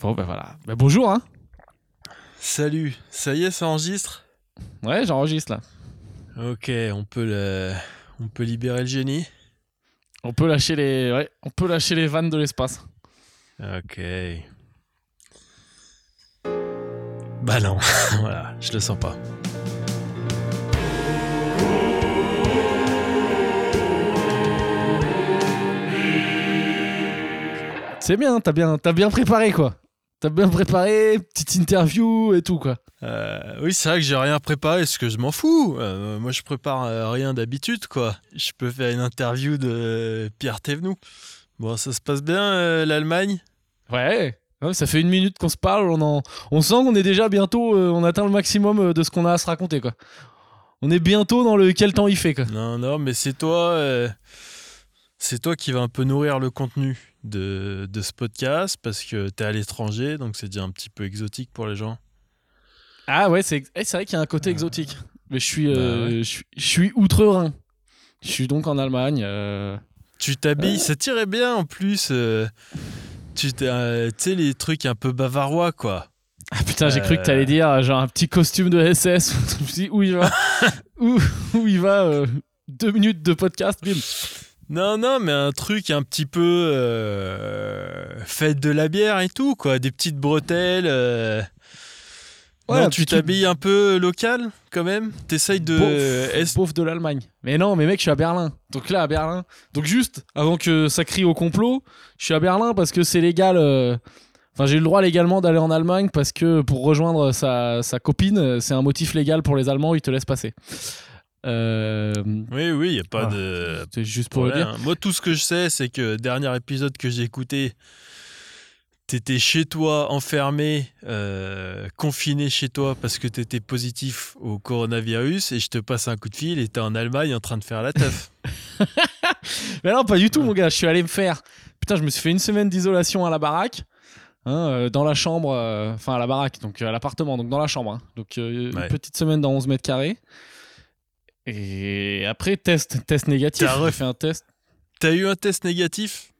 Bon, bah voilà. Bah, bonjour, hein. Salut, ça y est, ça enregistre? Ouais, j'enregistre là. Ok, on peut le... on peut libérer le génie? On peut lâcher les, ouais, on peut lâcher les vannes de l'espace. Ok. Bah non, voilà, je le sens pas. C'est bien, t'as bien, t'as bien préparé quoi. T'as bien préparé, petite interview et tout quoi. Euh, oui, c'est vrai que j'ai rien préparé, parce que je m'en fous. Euh, moi, je prépare euh, rien d'habitude, quoi. Je peux faire une interview de Pierre Thévenoud. Bon, ça se passe bien, euh, l'Allemagne? Ouais. Ouais, ça fait une minute qu'on se parle, on, en... on sent qu'on est déjà bientôt, on atteint le maximum de ce qu'on a à se raconter quoi. On est bientôt dans le quel temps il fait quoi. Non, non, mais c'est toi, c'est toi qui va un peu nourrir le contenu de, de ce podcast parce que t'es à l'étranger, donc c'est déjà un petit peu exotique pour les gens. Ah ouais, c'est eh, vrai qu'il y a un côté exotique. Mais je suis, euh, Bah ouais. je suis, je suis outre-Rhin. Je suis donc en Allemagne. euh, Tu t'habilles, ça tirait bien en plus. euh, tu euh, tu sais, les trucs un peu bavarois, quoi. Ah putain, j'ai cru que Euh. t'allais dire genre un petit costume de SS. je me suis dit, où il va? Où, où il va euh, Deux minutes de podcast, bim. Non, non, mais un truc un petit peu euh, fête de la bière et tout, quoi. Des petites bretelles. euh. Ouais, non, tu t'habilles un peu local, quand même? T'essayes de... beauf de l'Allemagne. Mais non, mais mec, je suis à Berlin. Donc là, à Berlin. Donc juste, avant que ça crie au complot, je suis à Berlin parce que c'est légal. euh, Enfin, j'ai le droit légalement d'aller en Allemagne parce que pour rejoindre sa, sa copine, euh, c'est un motif légal pour les Allemands, ils te laissent passer. Euh, Oui, oui, il n'y a pas Ah, de... c'est juste pour le dire. Moi, tout ce que je sais, c'est que dernier épisode que j'ai écouté, t'étais chez toi, enfermé, euh, confiné chez toi parce que t'étais positif au coronavirus et je te passe un coup de fil et t'es en Allemagne en train de faire la teuf. Mais non, pas du tout, mon gars. Je suis allé me faire. Putain, je me suis fait une semaine d'isolation à la baraque. hein, euh, dans la chambre, enfin à la baraque, donc à l'appartement, donc dans la chambre. hein. donc Ouais. une petite semaine dans 11 mètres carrés. Et après, test, test négatif. T'as J'ai ref- fait un test. T'as eu un test négatif?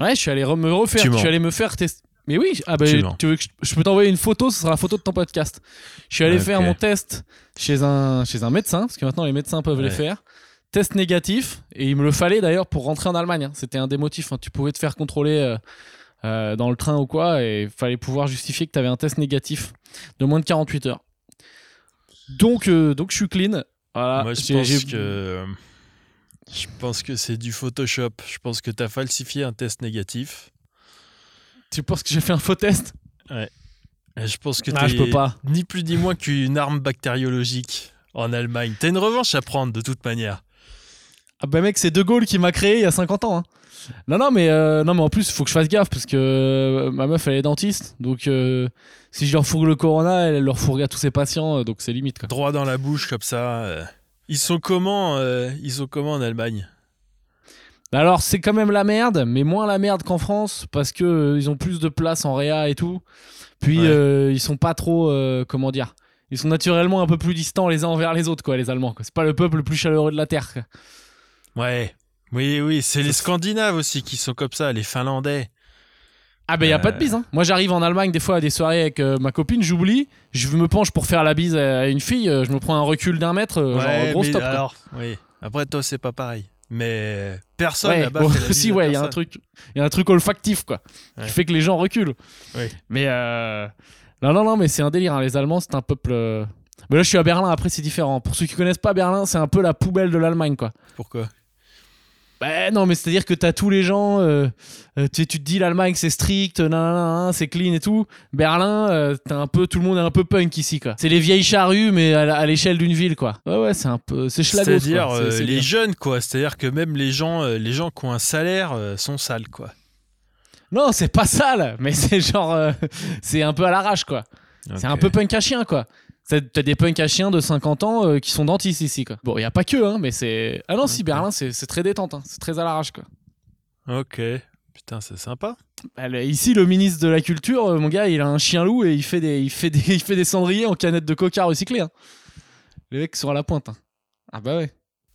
Ouais, je suis allé me refaire. Tu Je suis allé me faire test. Mais oui, ah bah, Tu veux que je, je peux t'envoyer une photo, ce sera la photo de ton podcast. Je suis allé faire mon test chez un, chez un médecin, parce que maintenant les médecins peuvent les Ouais. faire. Test négatif, et il me le fallait d'ailleurs pour rentrer en Allemagne. hein. C'était un des motifs. hein. Tu pouvais te faire contrôler euh, euh, dans le train ou quoi, et il fallait pouvoir justifier que tu avais un test négatif de moins de 48 heures. Donc, euh, donc je suis clean. Voilà. Moi, je pense que... Je pense que c'est du Photoshop. Je pense que t'as falsifié un test négatif. Tu penses que j'ai fait un faux test? Et je pense que Ah, je t'es peux pas. ni plus ni moins qu'une arme bactériologique en Allemagne. T'as une revanche à prendre de toute manière. Ah bah mec, c'est De Gaulle qui m'a créé il y a 50 ans. hein. Non, non, mais, euh, non, mais en plus, il faut que je fasse gaffe parce que euh, ma meuf, elle est dentiste. Donc, euh, si je leur fourgue le corona, elle leur fourgue à tous ses patients. euh, donc, c'est limite. Quoi. Droit dans la bouche comme ça. euh. Ils sont comment euh, Ils sont comment en Allemagne? Alors, c'est quand même la merde, mais moins la merde qu'en France parce que euh, ils ont plus de place en réa et tout. Puis, Ouais. euh, ils sont pas trop. euh, comment dire Ils sont naturellement un peu plus distants les uns envers les autres, quoi, les Allemands. C'est pas le peuple le plus chaleureux de la Terre. quoi. Ouais. Oui, oui, c'est les Scandinaves aussi qui sont comme ça, les Finlandais. Ah ben y a pas de Euh. bise hein. Moi j'arrive en Allemagne des fois à des soirées avec euh, ma copine, j'oublie, je me penche pour faire la bise à une fille, euh, je me prends un recul d'un mètre, euh, genre gros mais stop. quoi. alors, oui. Après, toi, c'est pas pareil. Mais personne Ouais, là-bas fait la bise si à ouais, il y a un personne. truc, il y a un truc olfactif quoi, Ouais. qui fait que les gens reculent. Oui. Mais euh... non non non, mais c'est un délire. hein. Les Allemands c'est un peuple. euh, Mais là je suis à Berlin. Après c'est différent. Pour ceux qui connaissent pas Berlin, c'est un peu la poubelle de l'Allemagne quoi. Pourquoi? Ben non, mais c'est-à-dire que t'as tous les gens, euh, euh, tu, tu te dis l'Allemagne c'est strict, nan, c'est clean et tout. Berlin, euh, t'as un peu, tout le monde est un peu punk ici quoi. C'est les vieilles charrues mais à, l'échelle d'une ville quoi. Ouais ouais, c'est un peu, c'est C'est-à-dire euh, les bien. jeunes, quoi. C'est-à-dire que même les gens, les gens qui ont un salaire sont sales, quoi. Non, c'est pas sale, mais c'est genre, c'est un peu à l'arrache quoi. C'est un peu punk à chien quoi. T'as des punks à chiens de 50 ans euh, qui sont dentistes ici quoi. Bon, y a pas que hein, mais c'est. Ah non, si. Berlin c'est très détente, hein. c'est très à l'arrache quoi. Ok. Putain, c'est sympa. Bah, Ici, le ministre de la Culture, euh, mon gars, il a un chien loup et il fait des, il fait des, il fait des cendriers en canettes de coca recyclées. hein. Les mecs sont à la pointe. hein. Ah bah ouais.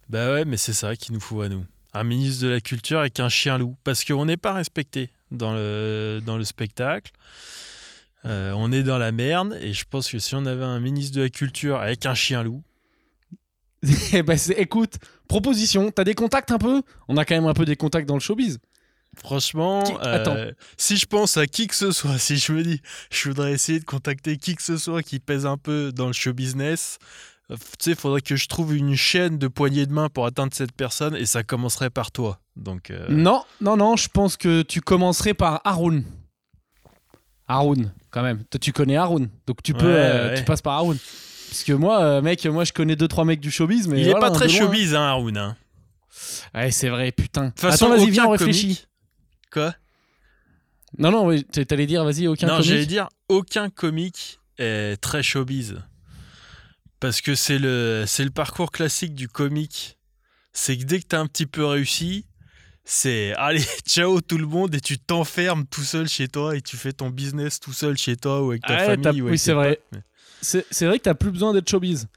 Bah ouais, mais c'est ça qu'il nous faut à nous. Un ministre de la Culture avec un chien loup. Parce qu'on n'est pas respecté dans le, dans le spectacle. Euh, on est dans la merde et je pense que si on avait un ministre de la culture avec un chien loup, Eh ben, écoute, proposition, t'as des contacts un peu? On a quand même un peu des contacts dans le showbiz. franchement, Qui- euh, si je pense à qui que ce soit, si je me dis, je voudrais essayer de contacter qui que ce soit qui pèse un peu dans le show business, euh, tu sais, il faudrait que je trouve une chaîne de poignées de main pour atteindre cette personne et ça commencerait par toi. Donc, euh, Non, non, non, je pense que tu commencerais par Haroun. Haroun, quand même. Toi, tu connais Haroun, donc tu peux, Ouais, euh, ouais. tu passes par Haroun. Parce que moi, euh, mec, moi, je connais deux trois mecs du showbiz, mais il est voilà, pas très showbiz, hein, Haroun. hein. Ouais, c'est vrai, putain. De toute façon, Attends, vas-y, viens, on réfléchit. Quoi? Non, non, oui, t'allais dire, vas-y, aucun Non, comique. j'allais dire, aucun comique est très showbiz. Parce que c'est le, c'est le parcours classique du comique. C'est que dès que t'as un petit peu réussi, c'est allez, ciao tout le monde et tu t'enfermes tout seul chez toi et tu fais ton business tout seul chez toi ou avec ta Ouais, famille. oui, c'est vrai. mais- C'est vrai que t'as plus besoin d'être showbiz.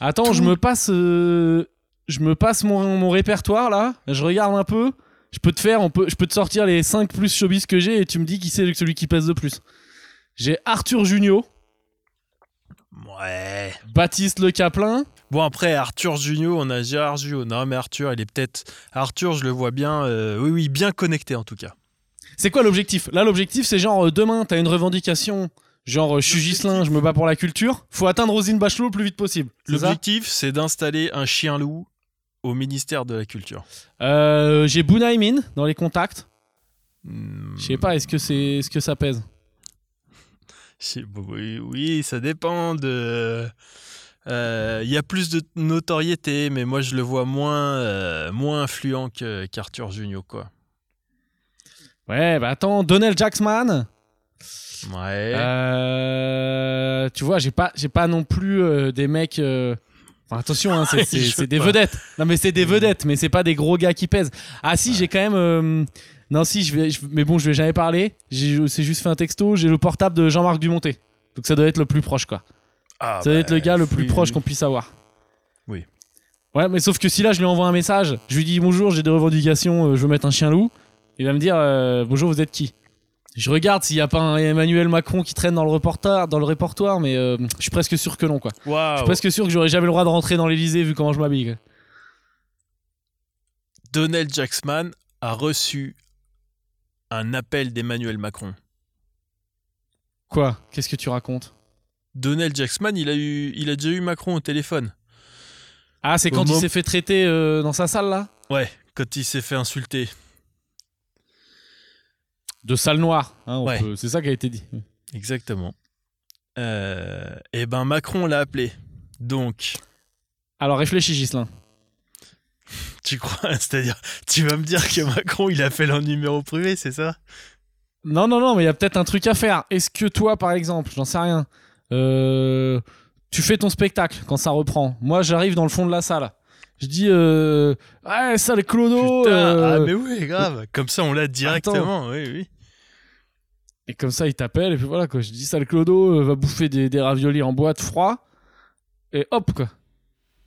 Attends, Tout- je me passe, euh, je me passe mon, mon répertoire là. Je regarde un peu. Je peux te faire, on peut, je peux te sortir les 5 plus showbiz que j'ai et tu me dis qui c'est celui qui pèse le plus. J'ai Arthur Junio, Ouais. Baptiste Le Caplin. Bon, après, Arthur Junio, on a Gérard Junio. Non, mais Arthur, il est peut-être. Arthur, je le vois bien. euh, oui, oui, bien connecté en tout cas. C'est quoi l'objectif? Là, l'objectif, c'est genre euh, demain, t'as une revendication. Genre, je suis Gislin, je me bats pour la culture. Faut atteindre Rosine Bachelot le plus vite possible. L'objectif, c'est d'installer un chien loup au ministère de la Culture. Euh, J'ai Bunaimin dans les contacts. Hmm, Je sais pas, est-ce que, c'est, est-ce que ça pèse? Oui, oui, ça dépend de. euh, Il y a plus de notoriété, mais moi je le vois moins, euh, moins influent qu'Arthur Junio, quoi. Ouais, bah attends, Donnell Jacksman. Ouais. Euh, tu vois, j'ai pas, j'ai pas non plus des mecs. enfin, attention, hein, c'est, des pas. vedettes. Non, mais c'est des vedettes, mais c'est pas des gros gars qui pèsent. Ah si, j'ai quand même. Non, si, je vais, je- mais bon, je vais jamais parler. J'ai, c'est juste fait un texto. J'ai le portable de Jean-Marc Dumonté. Donc ça doit être le plus proche, quoi. Ah, ça doit être le bah, gars le plus oui, proche oui. qu'on puisse avoir. Oui. Ouais, mais sauf que si là, je lui envoie un message, je lui dis bonjour, j'ai des revendications, euh, je veux mettre un chien loup. Il va me dire euh, bonjour, vous êtes qui? Je regarde s'il y a pas un Emmanuel Macron qui traîne dans le reportage, dans le répertoire, mais euh, je suis presque sûr que non, quoi. Je suis presque sûr que j'aurais jamais le droit de rentrer dans l'Elysée vu comment je m'habille. quoi. Donald Jacksman a reçu un appel d'Emmanuel Macron. Quoi? Qu'est-ce que tu racontes? Donald Jacksman, il a, eu, il a déjà eu Macron au téléphone. Ah, c'est quand il s'est fait traiter euh, dans sa salle là? Ouais, quand il s'est fait insulter. De salle noire. hein, Ouais. peut- C'est ça qui a été dit. Exactement. Euh, et ben Macron l'a appelé. Donc, Alors réfléchis, Gislin. Tu crois, c'est-à-dire, tu vas me dire que Macron, il a fait leur numéro privé, c'est ça? Non, non, non, mais il y a peut-être un truc à faire. Est-ce que toi, par exemple, j'en sais rien, euh, tu fais ton spectacle quand ça reprend? Moi, j'arrive dans le fond de la salle. Je dis, euh, ça, les clodos. Putain, euh, ah mais oui, grave. Comme ça, on l'a directement, oui, oui. Et comme ça, il t'appelle, et puis voilà, quoi. Je dis, ça, le clodo euh, va bouffer des, des raviolis en boîte froid. Et hop, quoi.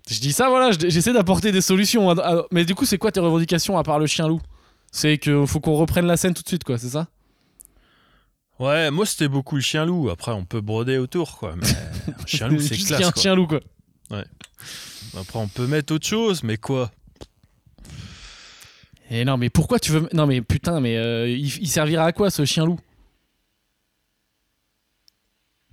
Je dis ça, voilà, je- j'essaie d'apporter des solutions. à- à- Mais du coup, c'est quoi tes revendications à part le chien loup? C'est qu'il faut qu'on reprenne la scène tout de suite, quoi, c'est ça? Ouais, moi, c'était beaucoup le chien loup. Après, on peut broder autour, quoi. Mais un chien loup, c'est classe, un quoi. chien loup, quoi. Après, on peut mettre autre chose, mais quoi? Et non, mais pourquoi tu veux. Non, mais putain, mais euh, il, il servira à quoi ce chien loup?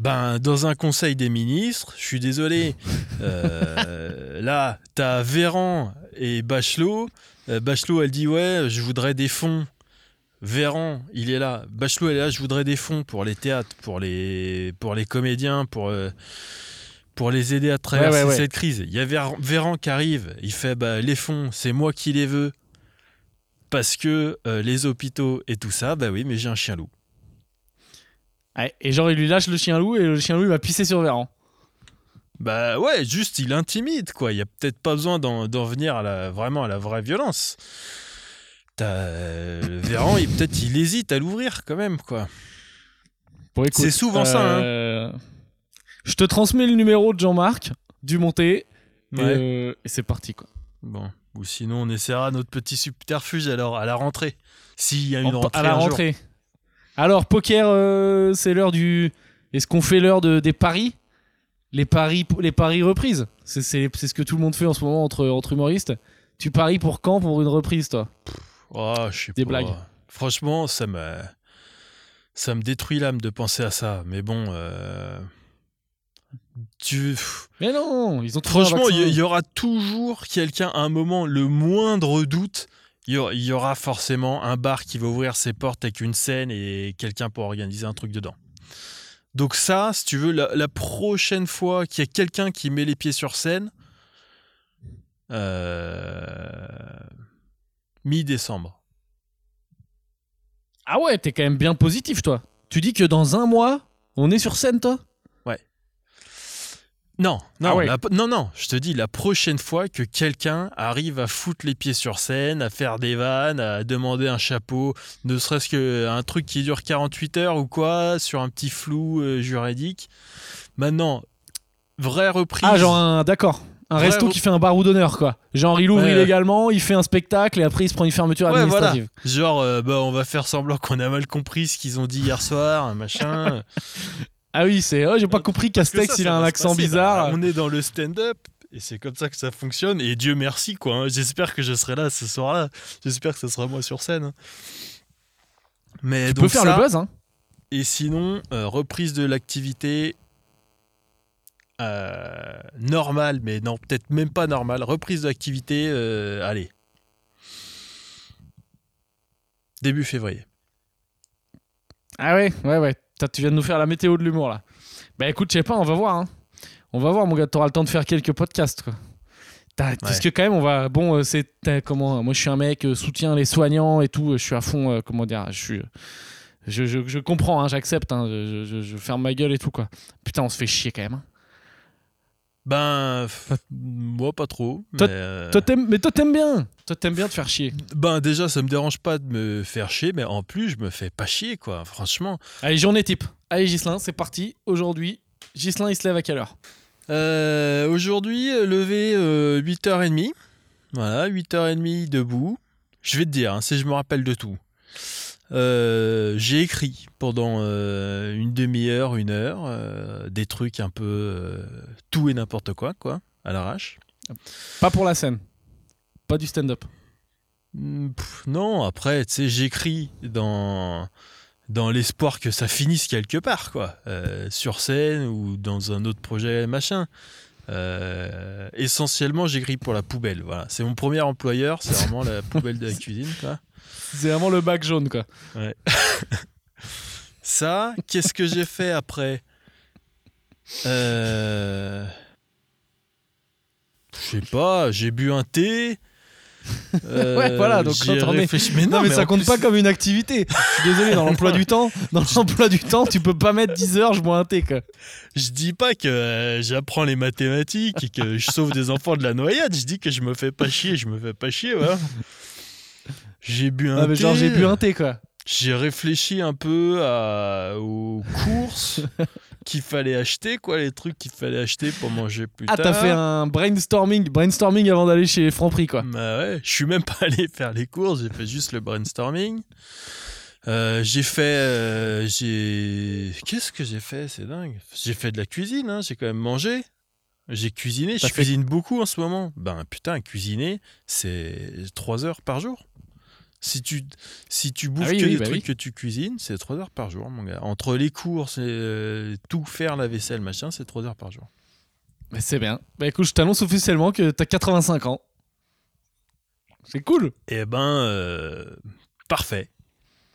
Ben, dans un conseil des ministres, je suis désolé. euh, là, t'as Véran et Bachelot. Euh, Bachelot, elle dit Ouais, je voudrais des fonds. Véran, il est là. Bachelot, elle est là Je voudrais des fonds pour les théâtres, pour les, pour les comédiens, pour, euh, pour les aider à traverser Ouais, ouais, ouais. cette crise. Il y a Véran, Véran qui arrive. Il fait bah, Les fonds, c'est moi qui les veux. Parce que euh, les hôpitaux et tout ça, bah oui, mais j'ai un chien loup. Et genre, il lui lâche le chien loup et le chien loup il va pisser sur Véran. Bah ouais, juste il intimide quoi. Il y a peut-être pas besoin d'en venir à la, vraiment à la vraie violence. Euh, Véran, il peut-être il hésite à l'ouvrir quand même quoi. Bon, C'est souvent ça, hein. euh, Je te transmets le numéro de Jean-Marc Dumonté. Et, Ouais. euh, et c'est parti, quoi. Bon, ou sinon on essaiera notre petit subterfuge alors à la rentrée. S'il y a une En- rentrée à la un jour. Alors, poker, euh, c'est l'heure du. Est-ce qu'on fait l'heure de, des paris? Les paris, les paris reprises. C'est c'est- c'est ce que tout le monde fait en ce moment entre, entre humoristes. Tu paries pour quand pour une reprise, toi? Oh, je sais Des pas. blagues. Franchement, ça me, ça me détruit l'âme de penser à ça. Mais bon, euh, tu, Mais non, ils ont franchement, il y, il y aura toujours quelqu'un, à un moment, le moindre doute, il y aura, forcément un bar qui va ouvrir ses portes avec une scène et quelqu'un pour organiser un truc dedans. Donc ça, si tu veux, la, la prochaine fois qu'il y a quelqu'un qui met les pieds sur scène, euh, mi-décembre. Ah ouais, t'es quand même bien positif, toi. Tu dis que dans un mois, on est sur scène, toi? Non, non, Ah ouais. la- non, non, je te dis, la prochaine fois que quelqu'un arrive à foutre les pieds sur scène, à faire des vannes, à demander un chapeau, ne serait-ce qu'un truc qui dure 48 heures ou quoi, sur un petit flou euh, juridique. Maintenant, vraie reprise. Ah, genre un. D'accord. Un resto qui fait un bar d'honneur, quoi. Genre, il ouvre Ouais, illégalement, il fait un spectacle et après, il se prend une fermeture Ouais, voilà. administrative. Genre, euh, bah, on va faire semblant qu'on a mal compris ce qu'ils ont dit hier soir, machin. Ah oui, c'est. Oh, j'ai pas compris Castex, il a un accent passer, bizarre. bah, on est dans le stand-up et c'est comme ça que ça fonctionne. Et Dieu merci, quoi. hein. J'espère que je serai là ce soir-là. J'espère que ce sera moi sur scène. Mais tu donc peux faire ça, le buzz, hein. Et sinon, euh, reprise de l'activité euh, normale, mais non, peut-être même pas normale. Reprise de l'activité, euh, allez. Début février. Ah ouais, ouais, ouais. T'as- Tu viens de nous faire la météo de l'humour là. Bah écoute, je sais pas, on va voir. Hein. On va voir, mon gars. T'auras le temps de faire quelques podcasts. Quoi. T'as- Parce que quand même, on va. Bon, euh, c'est comment Moi, je suis un mec euh, soutient les soignants et tout. Je suis à fond. euh, comment dire Je suis. Je, je, je comprends, hein, j'accepte. Hein, je, je- je ferme ma gueule et tout quoi. Putain, on se fait chier quand même. hein. Ben, f- moi pas trop. Toi- mais, euh, Toi, t'aimes- mais toi, t'aimes bien. Toi, t'aimes bien te faire chier. Ben déjà, ça me dérange pas de me faire chier, mais en plus, je me fais pas chier, quoi. Franchement. Allez, journée type. Allez, Gislin, c'est parti. Aujourd'hui, Gislin, il se lève à quelle heure? Euh, Aujourd'hui, euh, levé euh, 8h30. Voilà, 8h30 debout. Je vais te dire, hein, si je me rappelle de tout. Euh, J'ai écrit pendant euh, une demi-heure, une heure, euh, des trucs un peu tout et n'importe quoi, quoi, à l'arrache. Pas pour la scène. Pas du stand-up. Hmm, non, après, tu sais, j'écris dans, dans l'espoir que ça finisse quelque part, quoi. Sur scène ou dans un autre projet, machin. Essentiellement, j'écris pour la poubelle. Voilà, c'est mon premier employeur, c'est vraiment la poubelle de la cuisine, quoi. C'est vraiment le bac jaune, quoi. Ça, qu'est-ce que j'ai fait après Euh, Je sais pas, j'ai bu un thé. Euh, Ouais, voilà, donc j'ai quand on est- Mais Non, mais, ça en compte plus- pas comme une activité. Je suis désolé, dans l'emploi du temps, dans l'emploi du temps, tu peux pas mettre 10 heures, je bois un thé, quoi. Je dis pas que euh, j'apprends les mathématiques et que je sauve des enfants de la noyade. Je dis que je me fais pas chier. Je me fais pas chier, voilà. J'ai bu un Ah, thé. genre, j'ai bu un thé, quoi. J'ai réfléchi un peu à- aux courses qu'il fallait acheter, quoi, les trucs qu'il fallait acheter pour manger plus Ah, tard. t'as fait un brainstorming, brainstorming avant d'aller chez Franprix, quoi. Bah ouais, je suis même pas allé faire les courses, j'ai fait juste le brainstorming. Euh, j'ai fait. euh, j'ai. Qu'est-ce que j'ai fait? C'est dingue. J'ai fait de la cuisine, hein, j'ai quand même mangé. J'ai cuisiné, je fait- cuisine beaucoup en ce moment. Ben putain, cuisiner, c'est 3 heures par jour. Si tu, si tu bouffes Ah oui, que oui, des bah trucs oui. que tu cuisines, c'est 3 heures par jour, mon gars. Entre les courses et euh, tout faire, la vaisselle, machin, c'est 3 heures par jour. Mais c'est bien. Bah écoute, je t'annonce officiellement que t'as 85 ans. C'est cool. Eh ben, euh, parfait.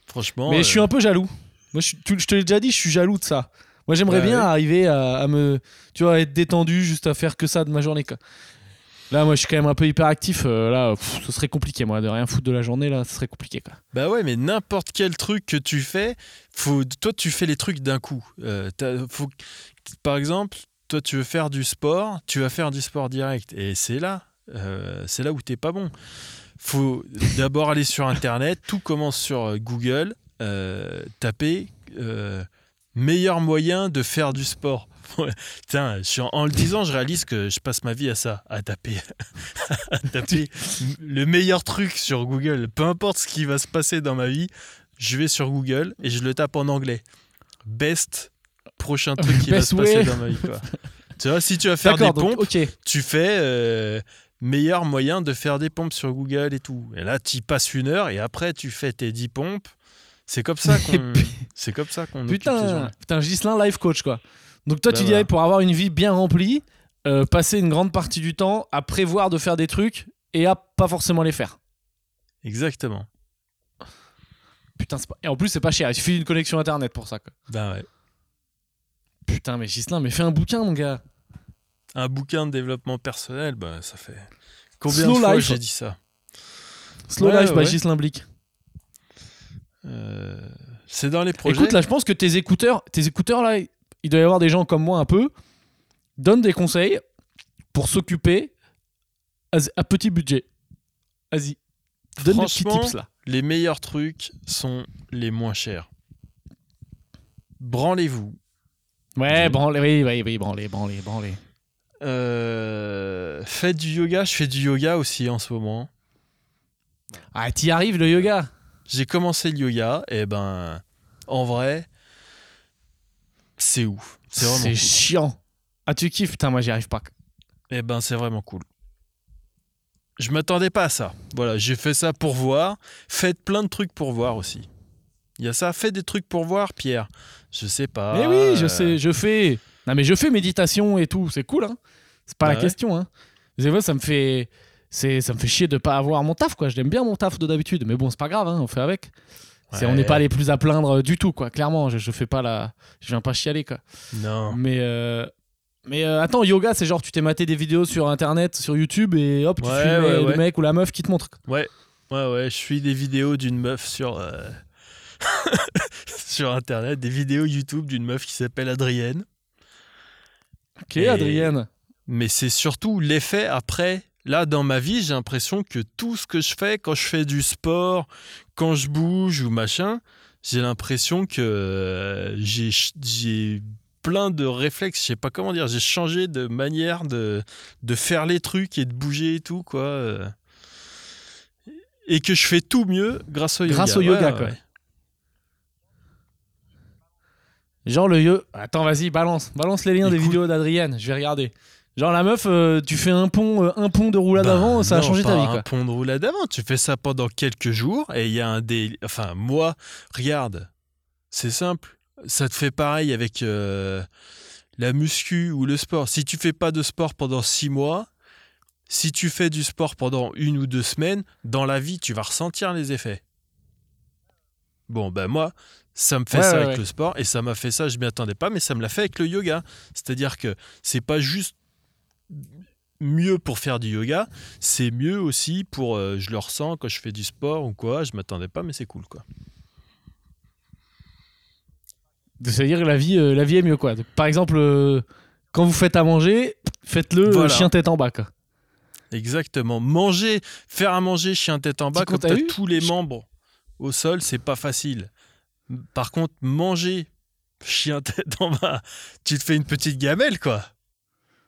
Franchement. Mais je suis euh, un peu jaloux. Moi, je, suis- tu- je te l'ai déjà dit, je suis jaloux de ça. Moi, j'aimerais Bah bien arriver à, à me, tu vois, être détendu, juste à faire que ça de ma journée. Quoi. Là, moi, je suis quand même un peu hyperactif. euh, là, ce serait compliqué, moi, de rien foutre de la journée. Là, ce serait compliqué. Bah ouais, mais n'importe quel truc que tu fais, toi tu fais les trucs d'un coup. Euh, par exemple, toi tu veux faire du sport, tu vas faire du sport direct. Et c'est là, euh, c'est là où t'es pas bon. Faut d'abord aller sur Internet, tout commence sur euh, Google, taper meilleur moyen de faire du sport. Putain, en, le disant, je réalise que je passe ma vie à ça, à taper, à taper le meilleur truc sur Google. Peu importe ce qui va se passer dans ma vie, je vais sur Google et je le tape en anglais. Best prochain truc qui va se passer dans ma vie. Quoi. tu vois, si tu vas faire des donc, pompes, tu fais euh, meilleur moyen de faire des pompes sur Google et tout. Et là, tu y passes une heure et après, tu fais tes 10 pompes. C'est comme ça qu'on. C'est comme ça qu'on. Putain, putain, Gislin, life coach, quoi. Donc toi, Bah tu dirais pour avoir une vie bien remplie, euh, passer une grande partie du temps à prévoir de faire des trucs et à pas forcément les faire. Exactement. Putain, c'est pas... Et en plus, c'est pas cher. Il suffit d'une connexion internet pour ça, quoi. Ben ouais. Putain, mais Gislin, mais fais un bouquin, mon gars. Un bouquin de développement personnel, bah, ça fait. Combien Slow de fois life. j'ai dit ça? Slow Ouais, Life by ouais. Gislin Blick. Euh, C'est dans les projets. Écoute, là, je pense que tes écouteurs, tes écouteurs, là, il doit y avoir des gens comme moi un peu, donnent des conseils pour s'occuper à, à petit budget. Vas-y. Donne des petits tips, là. les meilleurs trucs sont les moins chers. Branlez-vous. Ouais, branlez, oui, oui, oui, branlez, branlez, branlez. Euh, faites du yoga. Je fais du yoga aussi en ce moment. Ah, t'y arrives, le yoga? J'ai commencé le yoga et ben, en vrai, c'est ouf. C'est vraiment. C'est cool. chiant. Ah, tu kiffes Putain, moi, j'y arrive pas. Eh ben, c'est vraiment cool. Je m'attendais pas à ça. Voilà, j'ai fait ça pour voir. Faites plein de trucs pour voir aussi. Il y a ça, faites des trucs pour voir, Pierre. Je sais pas. mais oui, je sais, je fais. Non, mais je fais méditation et tout, c'est cool, hein. C'est pas Bah la ouais. question, hein. Des fois, ça me fait. C'est, ça me fait chier de pas avoir mon taf, quoi. J'aime bien mon taf de d'habitude, mais bon, c'est pas grave, hein, on fait avec. C'est, on Ouais. n'est pas les plus à plaindre du tout, quoi. Clairement, je, je fais pas la. Je viens pas chialer, quoi. Non. Mais. euh, Mais euh, attends, yoga, c'est genre tu t'es maté des vidéos sur internet, sur YouTube et hop, tu Ouais, filmes ouais, le ouais. mec ou la meuf qui te montre. Ouais, ouais, ouais. Je suis des vidéos d'une meuf sur. euh, sur internet, des vidéos YouTube d'une meuf qui s'appelle Adrienne. Ok, Et- Adrienne. Mais c'est surtout l'effet après. Là, dans ma vie, j'ai l'impression que tout ce que je fais, quand je fais du sport, quand je bouge ou machin, j'ai l'impression que euh, j'ai j'ai plein de réflexes, je sais pas comment dire, j'ai changé de manière de, de faire les trucs et de bouger et tout, quoi. euh. Et que je fais tout mieux grâce au yoga. Grâce au yoga, Ouais, quoi. ouais. Genre le yo. Attends, vas-y, balance. Balance les liens des vidéos d'Adrienne, je vais regarder. Genre la meuf, euh, tu fais un pont, euh, un pont de roulade Bah, avant, ça a changé ta vie, un quoi. pont de roulade avant. Tu fais ça pendant quelques jours et il y a un des. Enfin, moi, regarde, c'est simple. Ça te fait pareil avec euh, la muscu ou le sport. Si tu fais pas de sport pendant six mois, si tu fais du sport pendant une ou deux semaines, dans la vie, tu vas ressentir les effets. Bon, ben moi, ça me fait Ouais, ça ouais, avec ouais. le sport et ça m'a fait ça, je m'y attendais pas, mais ça me l'a fait avec le yoga. C'est-à-dire que c'est pas juste mieux pour faire du yoga, c'est mieux aussi pour, euh, je le ressens quand je fais du sport ou quoi, je m'attendais pas, mais c'est cool quoi. C'est-à-dire que la vie, euh, la vie est mieux, quoi. Donc, par exemple, euh, quand vous faites à manger, faites-le Voilà. chien tête en bas, quoi. Exactement. Manger, faire à manger chien tête en bas, quand t'as eu tous les membres au sol, c'est pas facile. Par contre, manger chien tête en bas, tu te fais une petite gamelle quoi.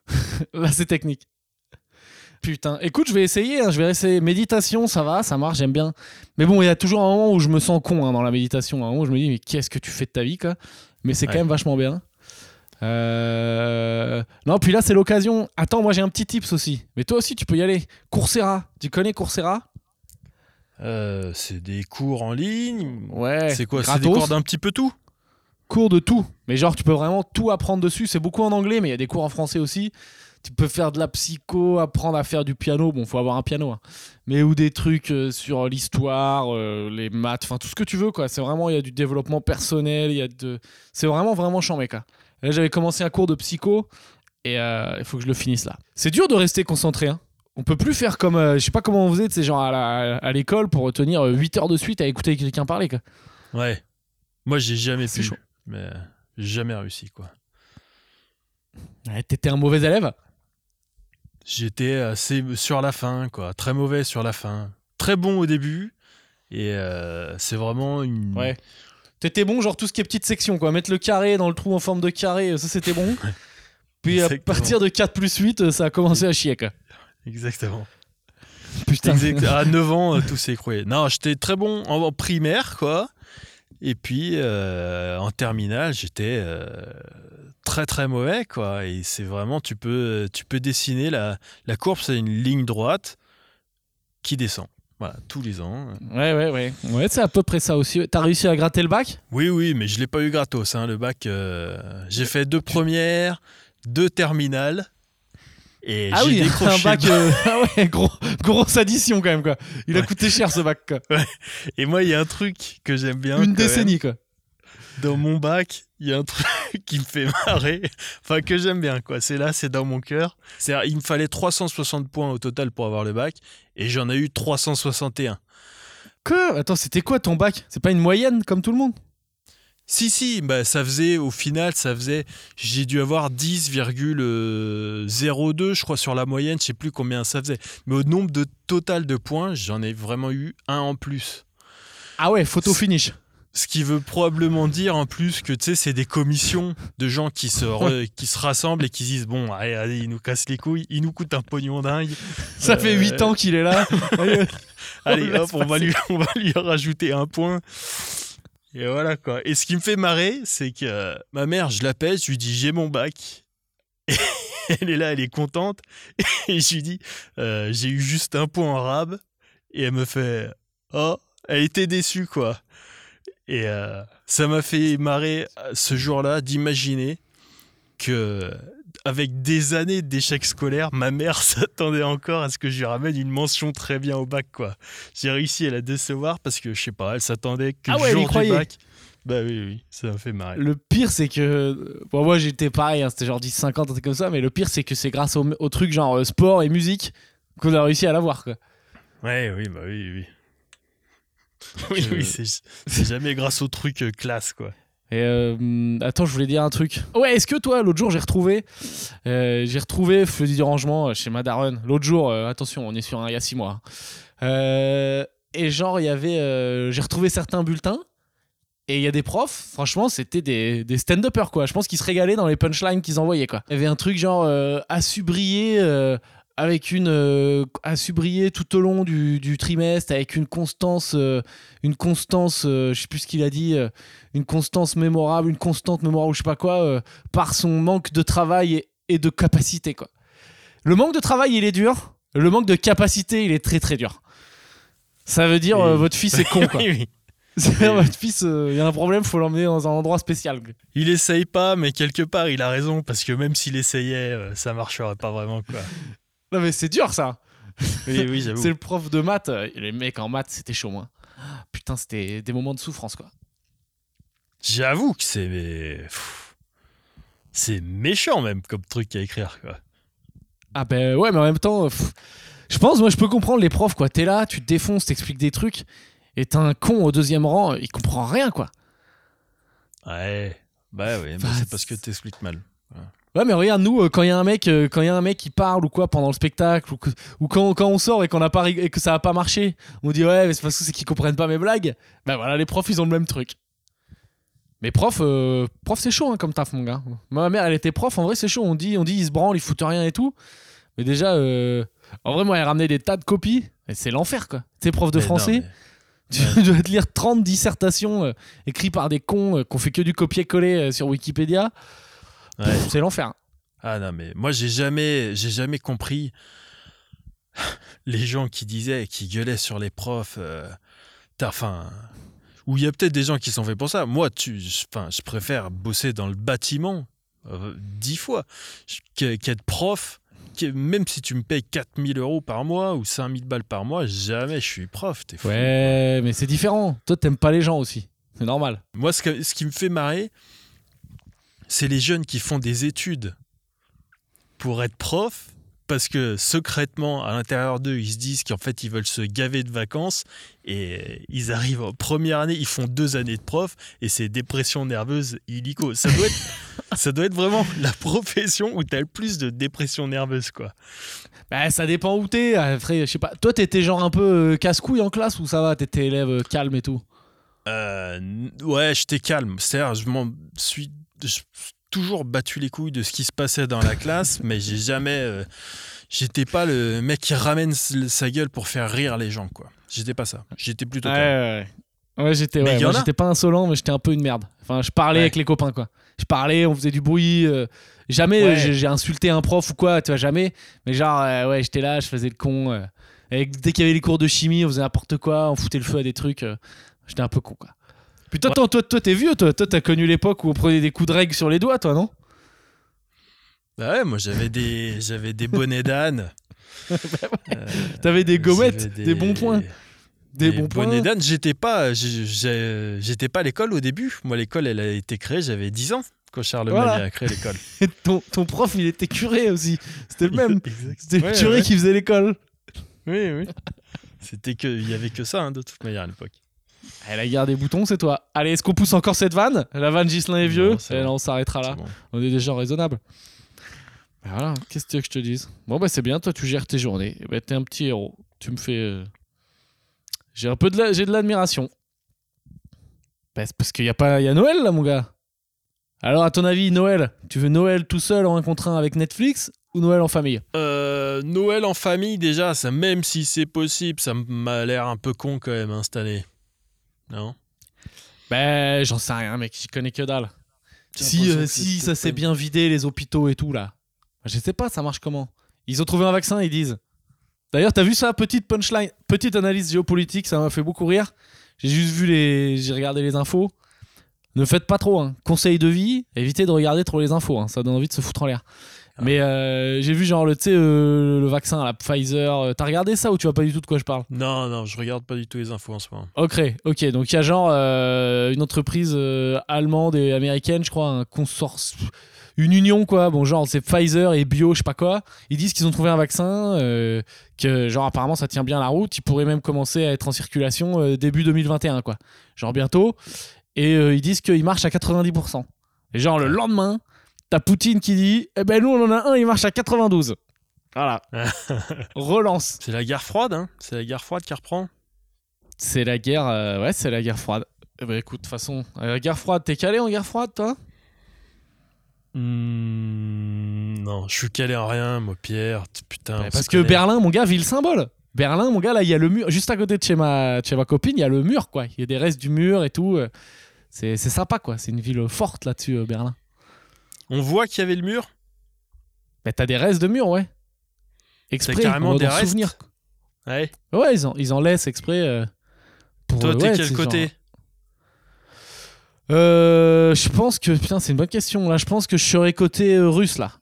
Là, c'est technique. Putain, écoute, je vais essayer, hein, je vais essayer. Méditation, ça va, ça marche, j'aime bien. Mais bon, il y a toujours un moment où je me sens con hein, dans la méditation. Un moment où je me dis, mais qu'est-ce que tu fais de ta vie, quoi? Mais c'est quand même vachement bien. Euh, Non, puis là, c'est l'occasion. Attends, moi, j'ai un petit tips aussi. Mais toi aussi, tu peux y aller. Coursera. Tu connais Coursera? Euh, c'est des cours en ligne. Ouais. c'est quoi? C'est des cours d'un petit peu tout? Cours de tout. Mais genre, tu peux vraiment tout apprendre dessus. C'est beaucoup en anglais, mais il y a des cours en français aussi. Tu peux faire de la psycho, apprendre à faire du piano. Bon, faut avoir un piano. hein. Mais ou des trucs euh, sur l'histoire, euh, les maths, enfin tout ce que tu veux, quoi. C'est vraiment, il y a du développement personnel. Il y a de. C'est vraiment, vraiment chiant, mec. hein. Là, j'avais commencé un cours de psycho et euh, il faut que je le finisse là. C'est dur de rester concentré. Hein. On peut plus faire comme. je sais pas comment on faisait, c'est genre à la- à l'école pour tenir 8 heures de suite à écouter quelqu'un parler, quoi. Ouais. Moi, j'ai jamais pu. Mais jamais réussi quoi. Ouais, T'étais un mauvais élève J'étais assez sur la fin, quoi. Très mauvais sur la fin. Très bon au début. Et euh, c'est vraiment une. Ouais. T'étais bon, genre tout ce qui est petite section, quoi. Mettre le carré dans le trou en forme de carré, euh, ça c'était bon. Puis à partir de 4 plus 8, euh, ça a commencé à chier, quoi. Exactement. Putain. Exact- À 9 ans, euh, tout s'est écroulé. Non, j'étais très bon en, en primaire, quoi. Et puis, euh, en terminale, j'étais euh, très très mauvais, quoi. Et c'est vraiment, tu peux, tu peux dessiner la, la courbe, c'est une ligne droite qui descend. Voilà, tous les ans. Ouais, ouais, ouais. Ouais, c'est à peu près ça aussi. T'as réussi à gratter le bac? Oui, oui, mais je l'ai pas eu gratos. Hein, le bac, euh, j'ai fait deux premières, deux terminales. Et ah oui, décroché un bac. euh, ah ouais, gros, grosse addition quand même, quoi. Il a coûté cher ce bac, quoi. Et moi, il y a un truc que j'aime bien. Une même. décennie, quoi. Dans mon bac, il y a un truc qui me fait marrer. Enfin, que j'aime bien, quoi. C'est là, c'est dans mon cœur. C'est, il me fallait 360 points au total pour avoir le bac. Et j'en ai eu 361. Quoi Attends, c'était quoi ton bac? C'est pas une moyenne comme tout le monde? Si, si, bah, ça faisait, au final, ça faisait, j'ai dû avoir 10,02, je crois, sur la moyenne, je sais plus combien ça faisait. Mais au nombre de total de points, j'en ai vraiment eu un en plus. Ah ouais, photo finish. Ce qui veut probablement dire en plus que tu sais, c'est des commissions de gens qui se, re- qui se rassemblent et qui se disent Bon, allez, allez, il nous casse les couilles, il nous coûte un pognon dingue. Ça Euh, fait 8 ans qu'il est là. Allez, Allez, laisse hop, on va, lui, on va lui rajouter un point. Et voilà quoi. Et ce qui me fait marrer, c'est que euh, ma mère, je l'appelle, je lui dis J'ai mon bac. Et elle est là, elle est contente. Et je lui dis Euh, J'ai eu juste un point en rab. Et elle me fait Oh, elle était déçue quoi. Et euh, ça m'a fait marrer euh, ce jour-là d'imaginer que avec des années d'échecs scolaires, ma mère s'attendait encore à ce que je lui ramène une mention très bien au bac quoi. J'ai réussi à la décevoir parce que je sais pas, elle s'attendait que Ah le ouais, y jour du bac. Bah oui oui, ça m'a fait marrer. Le pire, c'est que. Bon, moi, j'étais pareil, hein, c'était genre 10-50, un truc comme ça, mais le pire, c'est que c'est grâce au, au truc genre euh, sport et musique qu'on a réussi à l'avoir, quoi. Ouais oui bah oui oui. Oui oui, c'est c'est jamais grâce au truc euh, classe quoi. Et euh, attends, je voulais dire un truc. Ouais, est-ce que toi, l'autre jour, j'ai retrouvé, euh, j'ai retrouvé Feu du rangement euh, chez Madaron. L'autre jour, euh, attention, on est sur un il y a 6 mois. Euh, et genre, il y avait, euh, j'ai retrouvé certains bulletins. Et il y a des profs, franchement, c'était des, des stand-uppers, quoi. Je pense qu'ils se régalaient dans les punchlines qu'ils envoyaient, quoi. Il y avait un truc genre, euh, a su briller euh, avec une. euh, a su briller tout au long du, du trimestre avec une constance. euh, une constance, euh, je sais plus ce qu'il a dit. euh, une constance mémorable, une constante mémorable, je sais pas quoi, euh, par son manque de travail et, et de capacité, quoi. Le manque de travail, il est dur. Le manque de capacité, il est très très dur. Ça veut dire, Oui. votre fils est con, quoi. Oui, oui. C'est-à-dire, votre fils, euh, il y a un problème, faut l'emmener dans un endroit spécial. Il essaye pas, mais quelque part il a raison parce que même s'il essayait, euh, ça marcherait pas vraiment quoi. Non, mais c'est dur, ça. Oui oui j'avoue. C'est le prof de maths. Les mecs en maths, c'était chaud, moi. Putain, c'était des moments de souffrance, quoi. J'avoue que c'est c'est méchant même comme truc à écrire quoi. Ah ben ouais, mais en même temps, pff, je pense, moi, je peux comprendre les profs, quoi. T'es là, tu te défonces, t'expliques des trucs, et t'as un con au deuxième rang, il comprend rien, quoi. Ouais. Bah Bah, c'est parce que t'expliques mal. Ouais, mais regarde, nous, euh, quand il y a un mec, euh, quand il y a un mec qui parle ou quoi pendant le spectacle, ou, que- ou quand, quand on sort et qu'on a pas et que ça a pas marché, on dit ouais, mais c'est parce que c'est qu'ils comprennent pas mes blagues. Ben voilà, les profs, ils ont le même truc. Mais prof, euh, prof, c'est chaud hein, comme taf, mon gars. Ma mère, elle était prof. En vrai, c'est chaud. On dit, on dit, ils se branlent, ils foutent rien et tout. Mais déjà, euh, en vrai, moi, elle ramenait des tas de copies. Et c'est l'enfer, quoi. Tu sais, prof de Mais non, français, mais- tu dois te lire 30 dissertations euh, écrites par des cons qu'on fait que du copier-coller sur Wikipédia. Ouais. C'est l'enfer. Ah non, mais moi, j'ai jamais, j'ai jamais compris les gens qui disaient, qui gueulaient sur les profs. euh, t'as- Enfin, ou il y a peut-être des gens qui sont faits pour ça. Moi, tu, je- enfin, je préfère bosser dans le bâtiment euh, dix fois qu'être prof. Même si tu me payes 4000 euros par mois ou 5000 balles par mois, jamais je suis prof. T'es fou. Ouais, mais c'est différent. Toi, t'aimes pas les gens aussi. C'est normal. Moi, ce, que- ce qui me fait marrer, c'est les jeunes qui font des études pour être prof, parce que secrètement, à l'intérieur d'eux, ils se disent qu'en fait, ils veulent se gaver de vacances, et ils arrivent en première année, ils font deux années de prof, et c'est dépression nerveuse illico. Ça doit être, ça doit être vraiment la profession où tu as le plus de dépression nerveuse, quoi. Bah, ça dépend où t'es. Après, je sais pas. Toi, t'étais genre un peu euh, casse-couille en classe ou ça va? T'étais élève euh, calme et tout? Euh, ouais, j'étais calme. C'est-à-dire, je m'en suis toujours battu les couilles de ce qui se passait dans la classe, mais j'ai jamais. euh, J'étais pas le mec qui ramène sa gueule pour faire rire les gens, quoi. J'étais pas ça. J'étais plutôt ouais. Ouais, j'étais ouais, a. j'étais pas insolent, mais j'étais un peu une merde. Enfin, je parlais Ouais. avec les copains, quoi. Je parlais, on faisait du bruit. euh, jamais Ouais. j'ai insulté un prof ou quoi, tu vois, jamais. Mais genre, euh, ouais, j'étais là, je faisais le con. et dès qu'il y avait les cours de chimie, on faisait n'importe quoi, on foutait le feu à des trucs. j'étais un peu con, quoi. Puis toi, toi, toi, t'es vieux, toi. Toi, t'as connu l'époque où on prenait des coups de règle sur les doigts, toi, non? Bah ouais, moi j'avais des, j'avais des bonnets d'âne. Euh, T'avais des gommettes, j'avais des, bons points. Des, bons points. bonnets d'âne, j'étais pas, j'étais pas à l'école au début. Moi, l'école, elle a été créée, j'avais 10 ans quand Charlemagne Voilà. a créé l'école. Et ton, ton prof, il était curé aussi. C'était le même. C'était Ouais, le curé ouais. qui faisait l'école. Oui, oui. C'était que, il y avait que ça, hein, de toute manière, à l'époque. Eh, la guerre des boutons, c'est toi. Allez, est-ce qu'on pousse encore cette vanne? La vanne Gislin est vieux Non, Et bon. là, on s'arrêtera là. Bon. On est déjà raisonnable. Bah voilà, qu'est-ce que tu veux que je te dise? Bon, bah c'est bien, toi, tu gères tes journées. Eh bah, t'es un petit héros. Tu me fais. euh, J'ai un peu de la... j'ai de l'admiration. C'est parce qu'il y a pas. Il y a Noël là, mon gars. Alors, à ton avis, Noël Tu veux Noël tout seul en un contre un avec Netflix ou Noël en famille? Euh, Noël en famille, déjà, ça, même si c'est possible, ça m'a l'air un peu con quand même hein, cette année. Non? Ben, j'en sais rien, mec, j'y connais que dalle. Si, euh, si ça s'est bien vidé, les hôpitaux et tout, là. Je sais pas, ça marche comment Ils ont trouvé un vaccin, ils disent. D'ailleurs, t'as vu ça, petite punchline, petite analyse géopolitique, ça m'a fait beaucoup rire. J'ai juste vu les. J'ai regardé les infos. Ne faites pas trop, hein. Conseil de vie, évitez de regarder trop les infos, hein. ça donne envie de se foutre en l'air. Ah. Mais euh, j'ai vu genre le, euh, le vaccin, la Pfizer. euh, T'as regardé ça ou tu vois pas du tout de quoi je parle? Non, non, je regarde pas du tout les infos en ce moment. Ok, ok. Donc il y a genre euh, une entreprise allemande et américaine, je crois, un consortium, une union quoi. Bon, genre c'est Pfizer et Bio, je sais pas quoi. Ils disent qu'ils ont trouvé un vaccin, que genre apparemment ça tient bien la route. Il pourrait même commencer à être en circulation début 2021 quoi. Genre bientôt. Et ils disent qu'il marche à 90%. Et genre le lendemain, t'as Poutine qui dit, eh ben nous on en a un, il marche à 92. Voilà. Relance. C'est la guerre froide, hein C'est la guerre froide qui reprend. C'est la guerre, euh, ouais, c'est la guerre froide. Eh ben écoute, de toute façon, euh, la guerre froide, t'es calé en guerre froide, toi? Hmm, non, je suis calé en rien, moi, Pierre. Putain. Parce que. Berlin, mon gars, ville symbole. Berlin, mon gars, là, il y a le mur, juste à côté de chez ma, de chez ma copine, il y a le mur, quoi. Il y a des restes du mur et tout. euh, C'est sympa, quoi. C'est une ville forte là-dessus, euh, Berlin. On voit qu'il y avait le mur. Mais t'as des restes de mur, ouais. Exprès, carrément des restes souvenir. Ouais. Ouais, ils en, ils en laissent exprès. euh, pour, Toi, t'es ouais, quel côté genre- Euh, je pense que putain, c'est une bonne question. Là, je pense que je serais côté euh, russe là.